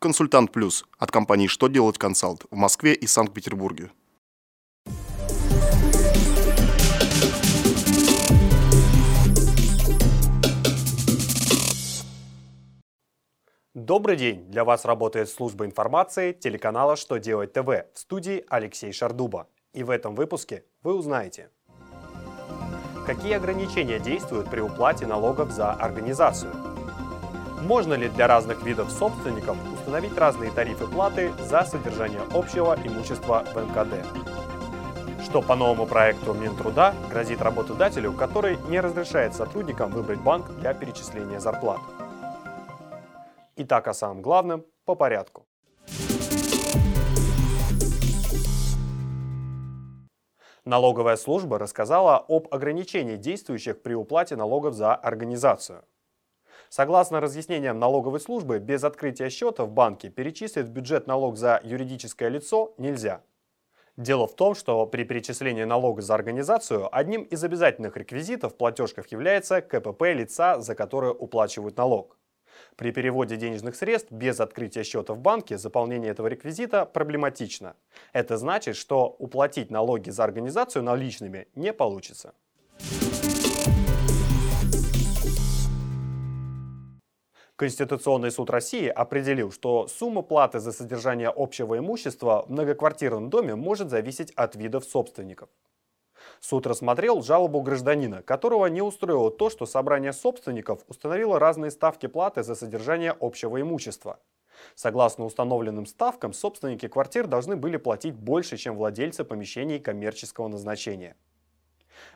Консультант Плюс от компании «Что делать консалт» в Москве и Санкт-Петербурге. Добрый день! Для вас работает служба информации телеканала «Что делать ТВ» в студии Алексей Шардуба. И в этом выпуске вы узнаете, какие ограничения действуют при уплате налогов за организацию, можно ли для разных видов собственников установить разные тарифы платы за содержание общего имущества в НКД, что по новому проекту Минтруда грозит работодателю, который не разрешает сотрудникам выбрать банк для перечисления зарплат. Итак, о самом главном по порядку. Налоговая служба рассказала об ограничении действующих при уплате налогов за организацию. Согласно разъяснениям налоговой службы, без открытия счета в банке перечислить в бюджет налог за юридическое лицо нельзя. Дело в том, что при перечислении налога за организацию одним из обязательных реквизитов в платежках является КПП лица, за которое уплачивают налог. При переводе денежных средств без открытия счета в банке заполнение этого реквизита проблематично. Это значит, что уплатить налоги за организацию наличными не получится. Конституционный суд России определил, что сумма платы за содержание общего имущества в многоквартирном доме может зависеть от видов собственников. Суд рассмотрел жалобу гражданина, которого не устроило то, что собрание собственников установило разные ставки платы за содержание общего имущества. Согласно установленным ставкам, собственники квартир должны были платить больше, чем владельцы помещений коммерческого назначения.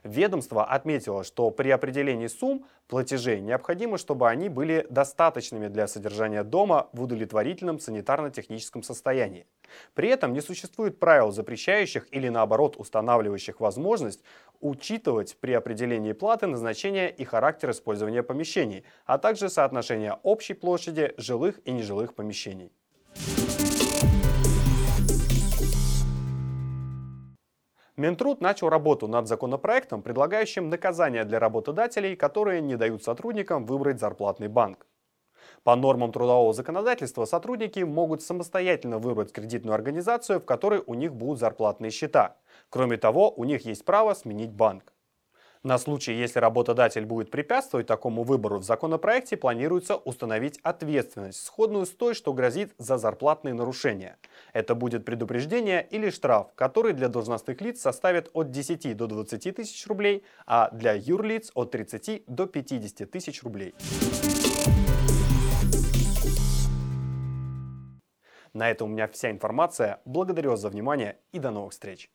Ведомство отметило, что при определении сумм платежей необходимо, чтобы они были достаточными для содержания дома в удовлетворительном санитарно-техническом состоянии. При этом не существует правил, запрещающих или наоборот устанавливающих возможность учитывать при определении платы назначение и характер использования помещений, а также соотношение общей площади жилых и нежилых помещений. Минтруд начал работу над законопроектом, предлагающим наказания для работодателей, которые не дают сотрудникам выбрать зарплатный банк. По нормам трудового законодательства сотрудники могут самостоятельно выбрать кредитную организацию, в которой у них будут зарплатные счета. Кроме того, у них есть право сменить банк. На случай, если работодатель будет препятствовать такому выбору, в законопроекте планируется установить ответственность, сходную с той, что грозит за зарплатные нарушения. Это будет предупреждение или штраф, который для должностных лиц составит от 10 до 20 тысяч рублей, а для юрлиц от 30 до 50 тысяч рублей. На этом у меня вся информация. Благодарю вас за внимание и до новых встреч.